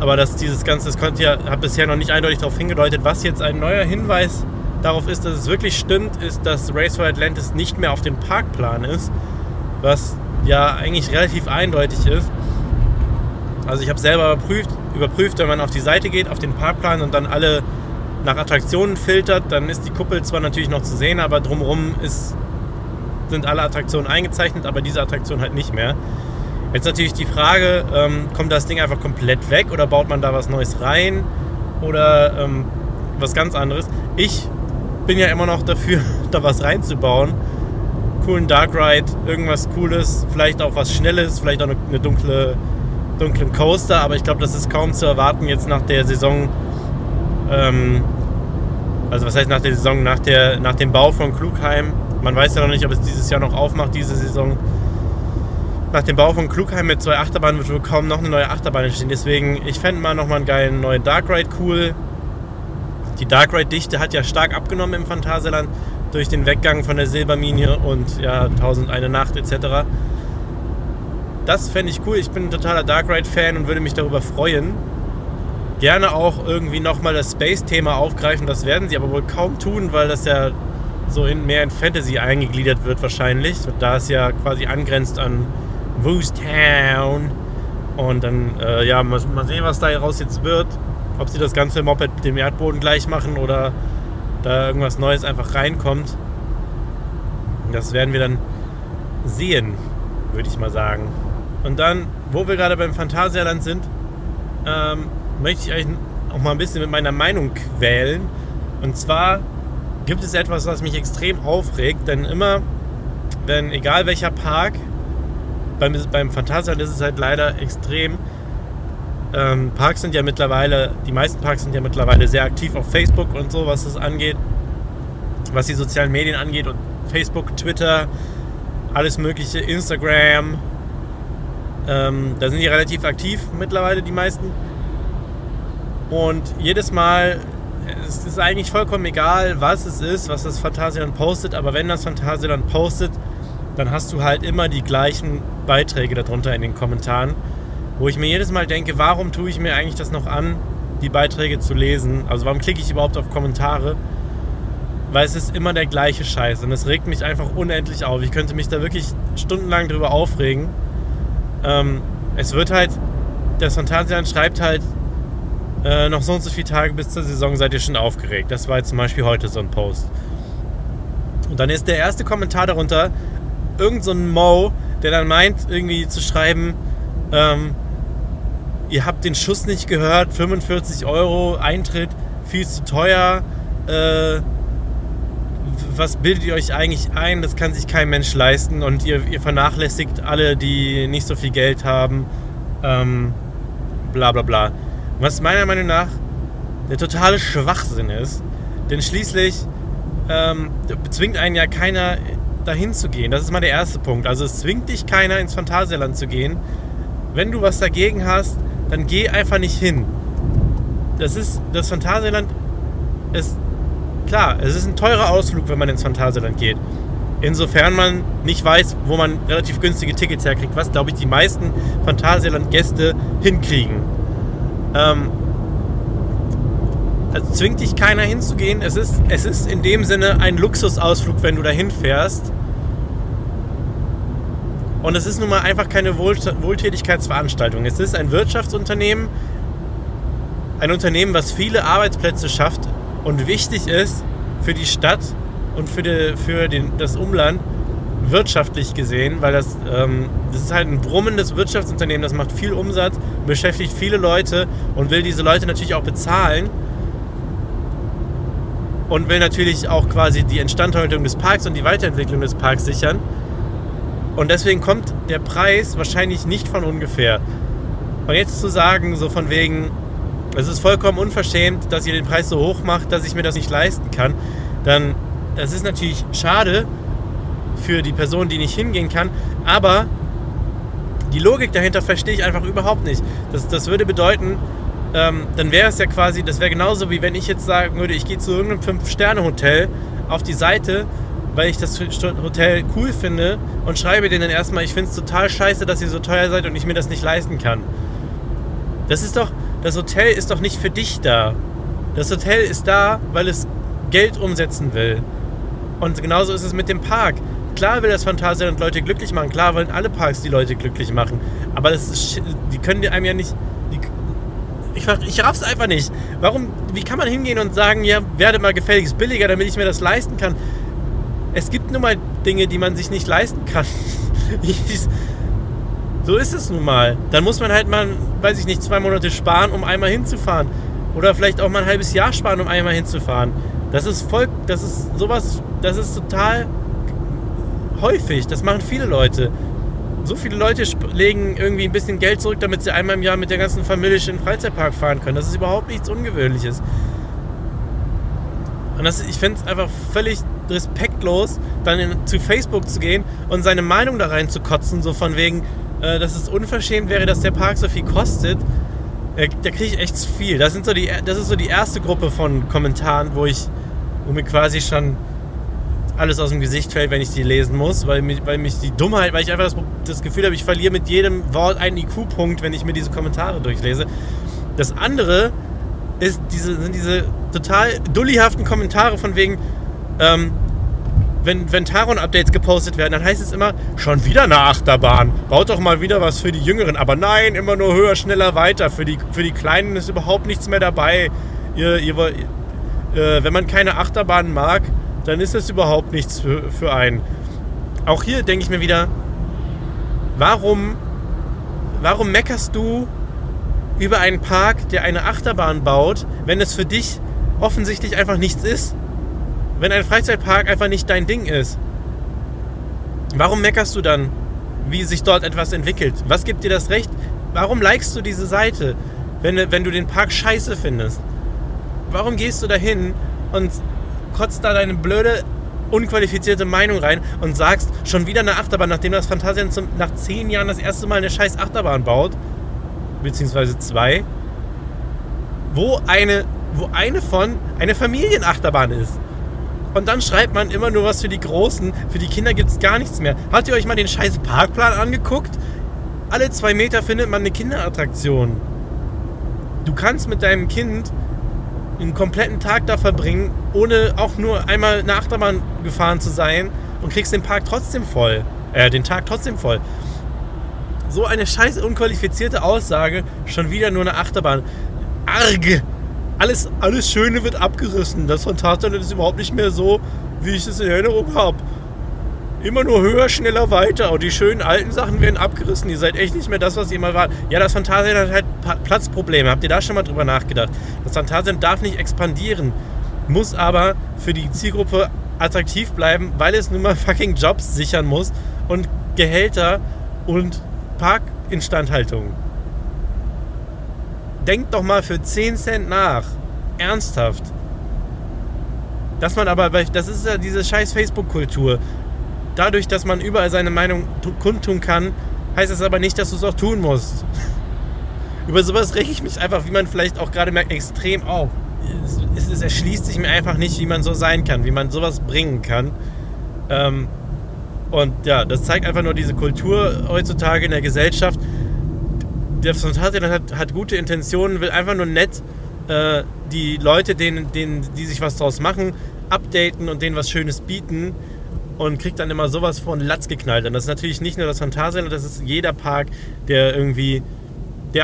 Aber dass dieses Ganze, das konnte ja, hat bisher noch nicht eindeutig darauf hingedeutet, was jetzt ein neuer Hinweis darauf ist, dass es wirklich stimmt, ist, dass Race for Atlantis nicht mehr auf dem Parkplan ist, was ja eigentlich relativ eindeutig ist. Also ich habe selber überprüft, überprüft, wenn man auf die Seite geht, auf den Parkplan und dann alle nach Attraktionen filtert, dann ist die Kuppel zwar natürlich noch zu sehen, aber drumherum ist, sind alle Attraktionen eingezeichnet, aber diese Attraktion halt nicht mehr. Jetzt natürlich die Frage, ähm, kommt das Ding einfach komplett weg oder baut man da was Neues rein? oder ähm, was ganz anderes. Ich bin ja immer noch dafür, da was reinzubauen. Coolen Dark Ride, irgendwas Cooles, vielleicht auch was Schnelles, vielleicht auch eine, dunkle, dunklen Coaster, aber ich glaube, das ist kaum zu erwarten jetzt nach der Saison. Ähm, also was heißt nach der Saison, nach, der, nach dem Bau von Klugheim. Man weiß ja noch nicht, ob es dieses Jahr noch aufmacht, diese Saison. Nach dem Bau von Klugheim mit zwei Achterbahnen wird wohl kaum noch eine neue Achterbahn entstehen. Deswegen, ich fände mal nochmal einen geilen neuen Dark Ride cool. Die Dark Ride-Dichte hat ja stark abgenommen im Phantasialand durch den Weggang von der Silbermine und ja, 1001 Nacht etc. Das fände ich cool. Ich bin ein totaler Dark Ride-Fan und würde mich darüber freuen. Gerne auch irgendwie nochmal das Space-Thema aufgreifen. Das werden sie aber wohl kaum tun, weil das ja so in, mehr in Fantasy eingegliedert wird wahrscheinlich. Da es ja quasi angrenzt an Woostown. Und dann, äh, ja, mal, mal sehen, was da raus jetzt wird ob sie das ganze Moped dem Erdboden gleich machen oder da irgendwas Neues einfach reinkommt. Das werden wir dann sehen, würde ich mal sagen. Und dann, wo wir gerade beim Phantasialand sind, ähm, möchte ich euch auch mal ein bisschen mit meiner Meinung quälen. Und zwar gibt es etwas, was mich extrem aufregt, denn immer, wenn, egal welcher Park, beim, beim Phantasialand ist es halt leider extrem, ähm, Parks sind ja mittlerweile, die meisten Parks sind ja mittlerweile sehr aktiv auf Facebook und so, was das angeht, was die sozialen Medien angeht und Facebook, Twitter, alles mögliche, Instagram. Ähm, da sind die relativ aktiv mittlerweile, die meisten. Und jedes Mal, es ist eigentlich vollkommen egal, was es ist, was das Phantasialand postet, aber wenn das Phantasialand postet, dann hast du halt immer die gleichen Beiträge darunter in den Kommentaren wo ich mir jedes Mal denke, warum tue ich mir eigentlich das noch an, die Beiträge zu lesen? Also warum klicke ich überhaupt auf Kommentare? Weil es ist immer der gleiche Scheiß und es regt mich einfach unendlich auf. Ich könnte mich da wirklich stundenlang drüber aufregen. Ähm, es wird halt, der Phantasialand schreibt halt, äh, noch so und so viele Tage bis zur Saison seid ihr schon aufgeregt. Das war jetzt zum Beispiel heute so ein Post. Und dann ist der erste Kommentar darunter irgend so ein Mo, der dann meint, irgendwie zu schreiben, ähm, ihr habt den Schuss nicht gehört, 45 Euro Eintritt, viel zu teuer. Äh, was bildet ihr euch eigentlich ein? Das kann sich kein Mensch leisten und ihr, ihr vernachlässigt alle, die nicht so viel Geld haben. Ähm, bla bla bla. Was meiner Meinung nach der totale Schwachsinn ist, denn schließlich ähm, zwingt einen ja keiner dahin zu gehen. Das ist mal der erste Punkt. Also es zwingt dich keiner ins Phantasialand zu gehen. Wenn du was dagegen hast, dann geh einfach nicht hin. Das ist, das Phantasialand ist, klar, es ist ein teurer Ausflug, wenn man ins Phantasialand geht. Insofern man nicht weiß, wo man relativ günstige Tickets herkriegt, was, glaube ich, die meisten Phantasialand-Gäste hinkriegen. Ähm, also zwingt dich keiner hinzugehen. Es ist, es ist in dem Sinne ein Luxusausflug, wenn du da hinfährst. Und es ist nun mal einfach keine Wohl Wohltätigkeitsveranstaltung. Es ist ein Wirtschaftsunternehmen, ein Unternehmen, was viele Arbeitsplätze schafft und wichtig ist für die Stadt und für, die, für den, das Umland wirtschaftlich gesehen, weil das, ähm, das ist halt ein brummendes Wirtschaftsunternehmen, das macht viel Umsatz, beschäftigt viele Leute und will diese Leute natürlich auch bezahlen und will natürlich auch quasi die Instandhaltung des Parks und die Weiterentwicklung des Parks sichern. Und deswegen kommt der Preis wahrscheinlich nicht von ungefähr. Und jetzt zu sagen, so von wegen, es ist vollkommen unverschämt, dass ihr den Preis so hoch macht, dass ich mir das nicht leisten kann, dann das ist natürlich schade für die Person, die nicht hingehen kann, aber die Logik dahinter verstehe ich einfach überhaupt nicht. Das, das würde bedeuten, ähm, dann wäre es ja quasi, das wäre genauso wie wenn ich jetzt sagen würde, ich gehe zu irgendeinem Fünf-Sterne-Hotel auf die Seite weil ich das Hotel cool finde und schreibe denen erstmal, ich finde es total scheiße, dass ihr so teuer seid und ich mir das nicht leisten kann. Das ist doch, das Hotel ist doch nicht für dich da. Das Hotel ist da, weil es Geld umsetzen will. Und genauso ist es mit dem Park. Klar will das Phantasialand Leute glücklich machen. Klar wollen alle Parks die Leute glücklich machen. Aber das ist, die können einem ja nicht. Die, ich, ich raff's einfach nicht. Warum, wie kann man hingehen und sagen, ja, werde mal gefälligst billiger, damit ich mir das leisten kann? es gibt nun mal Dinge, die man sich nicht leisten kann. so ist es nun mal. Dann muss man halt mal, weiß ich nicht, zwei Monate sparen, um einmal hinzufahren. Oder vielleicht auch mal ein halbes Jahr sparen, um einmal hinzufahren. Das ist voll, das ist sowas, das ist total häufig. Das machen viele Leute. So viele Leute legen irgendwie ein bisschen Geld zurück, damit sie einmal im Jahr mit der ganzen Familie in den Freizeitpark fahren können. Das ist überhaupt nichts Ungewöhnliches. Und das, ich finde es einfach völlig respektlos, dann in, zu Facebook zu gehen und seine Meinung da rein zu kotzen, so von wegen, äh, dass es unverschämt wäre, dass der Park so viel kostet. Äh, da kriege ich echt zu viel. Das, sind so die, das ist so die erste Gruppe von Kommentaren, wo ich, wo mir quasi schon alles aus dem Gesicht fällt, wenn ich die lesen muss, weil mich, weil mich die Dummheit, weil ich einfach das, das Gefühl habe, ich verliere mit jedem Wort einen IQ-Punkt, wenn ich mir diese Kommentare durchlese. Das andere ist diese, sind diese total dullihaften Kommentare von wegen, ähm, wenn, wenn Taron-Updates gepostet werden, dann heißt es immer, schon wieder eine Achterbahn. Baut doch mal wieder was für die Jüngeren. Aber nein, immer nur höher, schneller, weiter. Für die, für die Kleinen ist überhaupt nichts mehr dabei. Ihr, ihr, äh, wenn man keine Achterbahn mag, dann ist das überhaupt nichts für, für einen. Auch hier denke ich mir wieder, warum, warum meckerst du über einen Park, der eine Achterbahn baut, wenn es für dich offensichtlich einfach nichts ist? Wenn ein Freizeitpark einfach nicht dein Ding ist? Warum meckerst du dann, wie sich dort etwas entwickelt? Was gibt dir das Recht? Warum likest du diese Seite, wenn, wenn du den Park scheiße findest? Warum gehst du dahin und kotzt da deine blöde, unqualifizierte Meinung rein und sagst, schon wieder eine Achterbahn, nachdem das Phantasian zum, nach zehn Jahren das erste Mal eine scheiß Achterbahn baut, beziehungsweise zwei, wo eine, wo eine von eine Familienachterbahn ist. Und dann schreibt man immer nur was für die Großen. Für die Kinder gibt es gar nichts mehr. Habt ihr euch mal den scheiß Parkplan angeguckt? Alle zwei Meter findet man eine Kinderattraktion. Du kannst mit deinem Kind einen kompletten Tag da verbringen, ohne auch nur einmal eine Achterbahn gefahren zu sein und kriegst den Park trotzdem voll. Äh, den Tag trotzdem voll. So eine scheiß unqualifizierte Aussage, schon wieder nur eine Achterbahn. Arg! Alles, alles Schöne wird abgerissen. Das von Tatsache ist überhaupt nicht mehr so, wie ich es in Erinnerung habe. Immer nur höher, schneller, weiter. Und die schönen alten Sachen werden abgerissen. Ihr seid echt nicht mehr das, was ihr mal wart. Ja, das Phantasialand hat halt Platzprobleme. Habt ihr da schon mal drüber nachgedacht? Das Phantasialand darf nicht expandieren, muss aber für die Zielgruppe attraktiv bleiben, weil es nun mal fucking Jobs sichern muss und Gehälter und Parkinstandhaltung. Denkt doch mal für 10 Cent nach. Ernsthaft. Dass man aber, das ist ja diese scheiß Facebook-Kultur dadurch, dass man überall seine Meinung kundtun kann, heißt es aber nicht, dass du es auch tun musst. Über sowas rege ich mich einfach, wie man vielleicht auch gerade merkt, extrem auf. Es, es, erschließt sich mir einfach nicht, wie man so sein kann, wie man sowas bringen kann. Ähm, und ja, das zeigt einfach nur diese Kultur heutzutage in der Gesellschaft. Der Phantasialand hat, hat gute Intentionen, will einfach nur nett äh, die Leute, denen, denen, die sich was draus machen, updaten und denen was Schönes bieten und kriegt dann immer sowas von Latz geknallt. Und das ist natürlich nicht nur das Phantasialand, das ist jeder Park, der irgendwie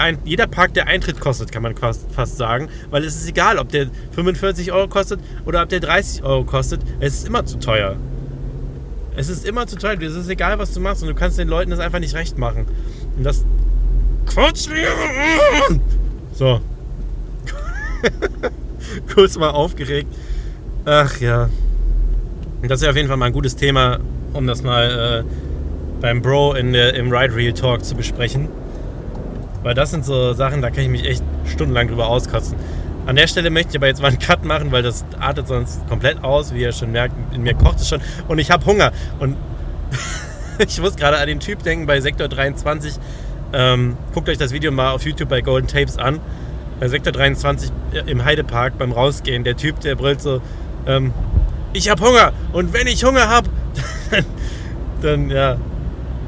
ein, jeder Park, der Eintritt kostet, kann man fast sagen. Weil es ist egal, ob der 45 Euro kostet oder ob der 30 Euro kostet. Es ist immer zu teuer. Es ist immer zu teuer. Es ist egal, was du machst. Und du kannst den Leuten das einfach nicht recht machen. Und das. Quatsch So. Kurz mal aufgeregt. Ach ja. Das ist ja auf jeden Fall mal ein gutes Thema, um das mal äh, beim Bro in der, im Ride Real Talk zu besprechen. Weil das sind so Sachen, da kann ich mich echt stundenlang drüber auskotzen. An der Stelle möchte ich aber jetzt mal einen Cut machen, weil das artet sonst komplett aus, wie ihr schon merkt. In mir kocht es schon und ich habe Hunger. Und ich muss gerade an den Typ denken bei Sektor 23. Ähm, guckt euch das Video mal auf YouTube bei Golden Tapes an. Bei Sektor 23 äh, im Heidepark beim Rausgehen. Der Typ, der brüllt so, ähm, ich habe Hunger und wenn ich Hunger habe, dann, dann ja,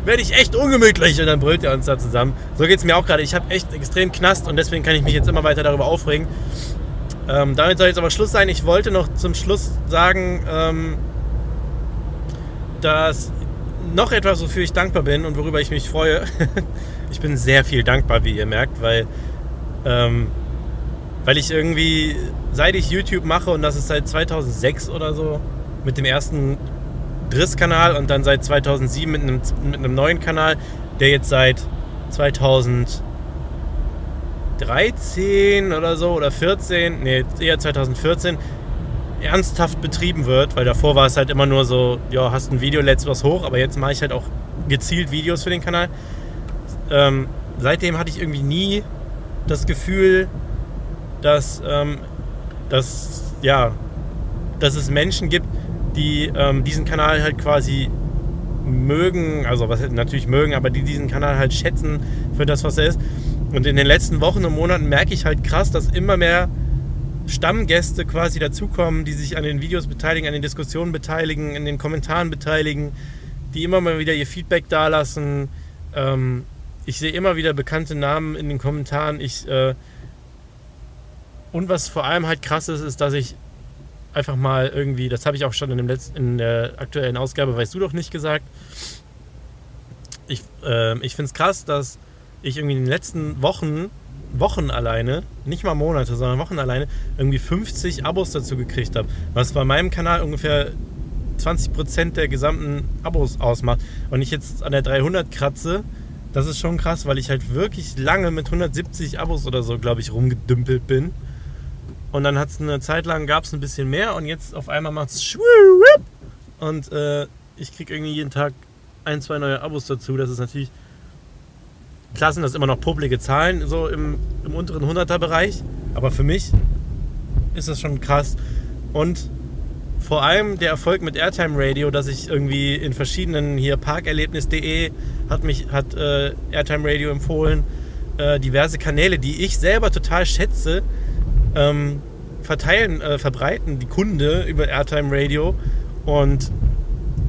werde ich echt ungemütlich und dann brüllt er uns da zusammen. So geht es mir auch gerade. Ich habe echt extrem Knast und deswegen kann ich mich jetzt immer weiter darüber aufregen. Ähm, damit soll jetzt aber Schluss sein. Ich wollte noch zum Schluss sagen, ähm, dass noch etwas, wofür ich dankbar bin und worüber ich mich freue. ich bin sehr viel dankbar, wie ihr merkt, weil ähm, weil ich irgendwie, seit ich YouTube mache und das ist seit 2006 oder so, mit dem ersten Driss-Kanal und dann seit 2007 mit einem, mit einem neuen Kanal, der jetzt seit 2000, 2013 oder so oder 14, nee, eher 2014 ernsthaft betrieben wird, weil davor war es halt immer nur so, ja, hast ein Video, lädst was hoch, aber jetzt mache ich halt auch gezielt Videos für den Kanal. Ähm, seitdem hatte ich irgendwie nie das Gefühl, dass, ähm, dass, ja, dass es Menschen gibt, die ähm, diesen Kanal halt quasi mögen, also was natürlich mögen, aber die diesen Kanal halt schätzen für das, was er ist. Und in den letzten Wochen und Monaten merke ich halt krass, dass immer mehr Stammgäste quasi dazukommen, die sich an den Videos beteiligen, an den Diskussionen beteiligen, in den Kommentaren beteiligen, die immer mal wieder ihr Feedback dalassen. Ähm, ich sehe immer wieder bekannte Namen in den Kommentaren. Ich, äh, und was vor allem halt krass ist, ist, dass ich einfach mal irgendwie, das habe ich auch schon in, dem letzten, in der aktuellen Ausgabe, weißt du doch nicht gesagt. Ich, äh, ich finde es krass, dass ich irgendwie in den letzten Wochen Wochen alleine, nicht mal Monate, sondern Wochen alleine, irgendwie 50 Abos dazu gekriegt habe. Was bei meinem Kanal ungefähr 20% der gesamten Abos ausmacht. Und ich jetzt an der 300 kratze, das ist schon krass, weil ich halt wirklich lange mit 170 Abos oder so, glaube ich, rumgedümpelt bin. Und dann hat es eine Zeit lang, gab es ein bisschen mehr und jetzt auf einmal macht es und äh, ich kriege irgendwie jeden Tag ein, zwei neue Abos dazu. Das ist natürlich Klar sind das immer noch publike Zahlen, so im, im unteren 100er-Bereich. Aber für mich ist das schon krass. Und vor allem der Erfolg mit Airtime Radio, dass ich irgendwie in verschiedenen hier parkerlebnis.de hat mich hat äh, Airtime Radio empfohlen, äh, diverse Kanäle, die ich selber total schätze, ähm, verteilen, äh, verbreiten die Kunde über Airtime Radio und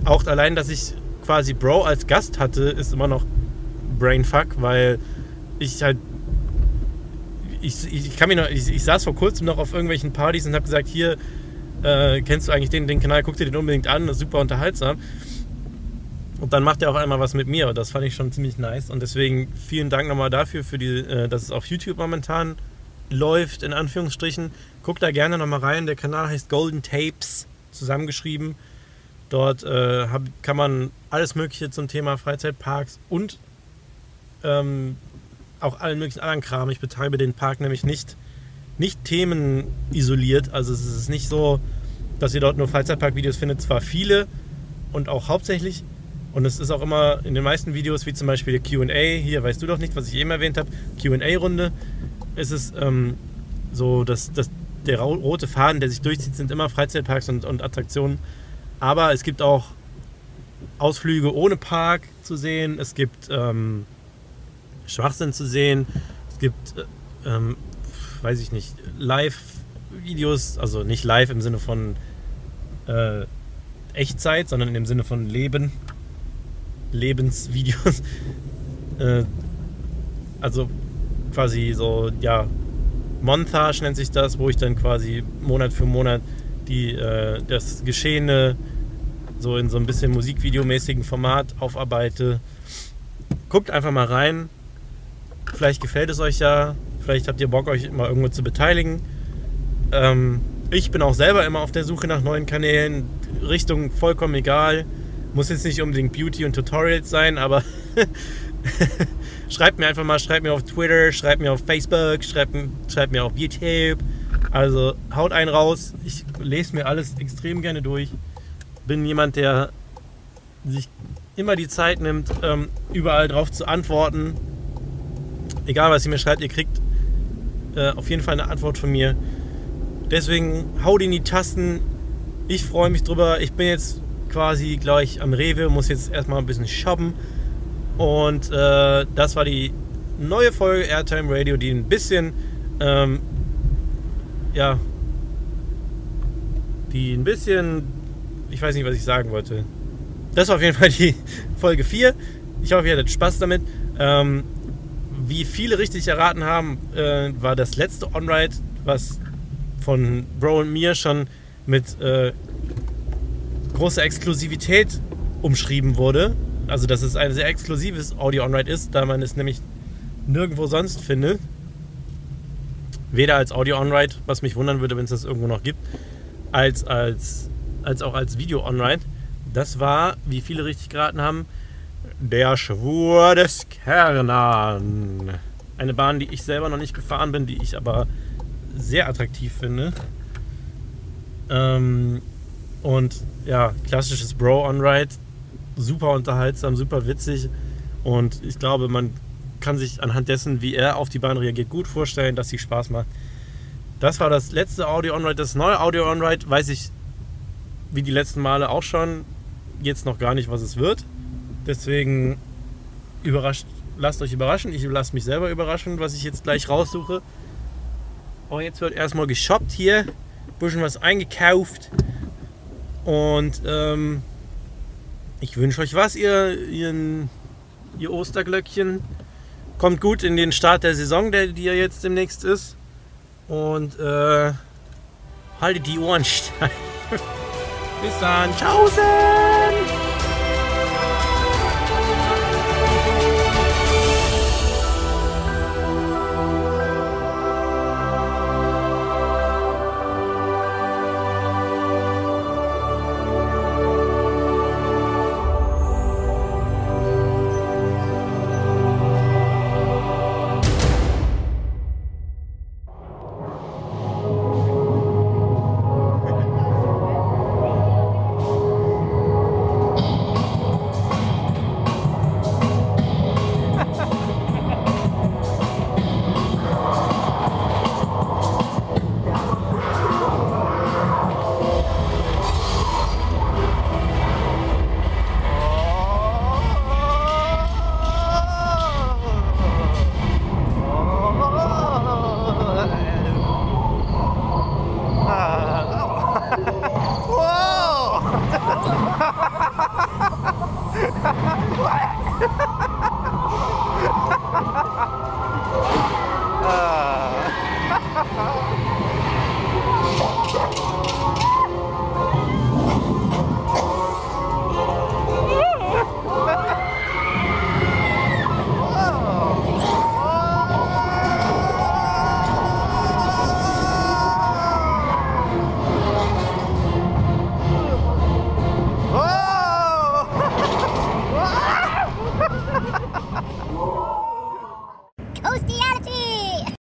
auch allein, dass ich quasi Bro als Gast hatte, ist immer noch Brainfuck, weil ich halt. Ich, ich, kann mich noch, ich, ich saß vor kurzem noch auf irgendwelchen Partys und habe gesagt, hier, äh, kennst du eigentlich den, den Kanal, guck dir den unbedingt an, das ist super unterhaltsam. Und dann macht er auch einmal was mit mir und das fand ich schon ziemlich nice. Und deswegen vielen Dank nochmal dafür, für die, äh, dass es auf YouTube momentan läuft, in Anführungsstrichen. Guck da gerne nochmal rein. Der Kanal heißt Golden Tapes, zusammengeschrieben. Dort äh, hab, kann man alles Mögliche zum Thema Freizeitparks und ähm, auch allen möglichen anderen Kram. Ich betreibe den Park nämlich nicht, nicht themenisoliert. Also es ist nicht so, dass ihr dort nur Freizeitpark-Videos findet. Zwar viele und auch hauptsächlich. Und es ist auch immer in den meisten Videos, wie zum Beispiel QA, hier weißt du doch nicht, was ich eben erwähnt habe, QA-Runde, ist es ähm, so, dass, dass der rote Faden, der sich durchzieht, sind immer Freizeitparks und, und Attraktionen. Aber es gibt auch Ausflüge ohne Park zu sehen. Es gibt ähm, Schwachsinn zu sehen. Es gibt, äh, ähm, weiß ich nicht, Live-Videos, also nicht live im Sinne von äh, Echtzeit, sondern im Sinne von Leben, Lebensvideos. äh, also quasi so, ja, Montage nennt sich das, wo ich dann quasi Monat für Monat die, äh, das Geschehene so in so ein bisschen Musikvideomäßigen Format aufarbeite. Guckt einfach mal rein. Vielleicht gefällt es euch ja. Vielleicht habt ihr Bock, euch mal irgendwo zu beteiligen. Ähm, ich bin auch selber immer auf der Suche nach neuen Kanälen. Richtung vollkommen egal. Muss jetzt nicht unbedingt Beauty und Tutorials sein, aber schreibt mir einfach mal, schreibt mir auf Twitter, schreibt mir auf Facebook, schreibt, schreibt mir auf YouTube. Also haut einen raus. Ich lese mir alles extrem gerne durch. Bin jemand, der sich immer die Zeit nimmt, ähm, überall drauf zu antworten egal was ihr mir schreibt, ihr kriegt äh, auf jeden Fall eine Antwort von mir. Deswegen haut in die Tasten. Ich freue mich drüber. Ich bin jetzt quasi gleich am Rewe, muss jetzt erstmal ein bisschen shoppen. Und äh, das war die neue Folge Airtime Radio, die ein bisschen, ähm, ja, die ein bisschen, ich weiß nicht, was ich sagen wollte. Das war auf jeden Fall die Folge 4. Ich hoffe, ihr hattet Spaß damit. Ähm, wie viele richtig erraten haben, äh, war das letzte On-Ride, was von Bro und mir schon mit äh, großer Exklusivität umschrieben wurde. Also, dass es ein sehr exklusives Audio-On-Ride ist, da man es nämlich nirgendwo sonst findet. Weder als Audio-On-Ride, was mich wundern würde, wenn es das irgendwo noch gibt, als, als, als auch als Video-On-Ride. Das war, wie viele richtig geraten haben, der Schwur des Kernan. Eine Bahn, die ich selber noch nicht gefahren bin, die ich aber sehr attraktiv finde. Ähm, und ja, klassisches Bro-On-Ride. Super unterhaltsam, super witzig. Und ich glaube, man kann sich anhand dessen, wie er auf die Bahn reagiert, gut vorstellen, dass sie Spaß macht. Das war das letzte Audio On-Ride. Das neue Audio On-Ride weiß ich wie die letzten Male auch schon jetzt noch gar nicht, was es wird. Deswegen überrascht, lasst euch überraschen. Ich lasse mich selber überraschen, was ich jetzt gleich raussuche. Aber jetzt wird erstmal geshoppt hier, bisschen was eingekauft. Und ähm, ich wünsche euch was, ihr, ihr, ihr Osterglöckchen. Kommt gut in den Start der Saison, der, die ja jetzt demnächst ist. Und äh, haltet die Ohren steif. Bis dann. Tschaußen!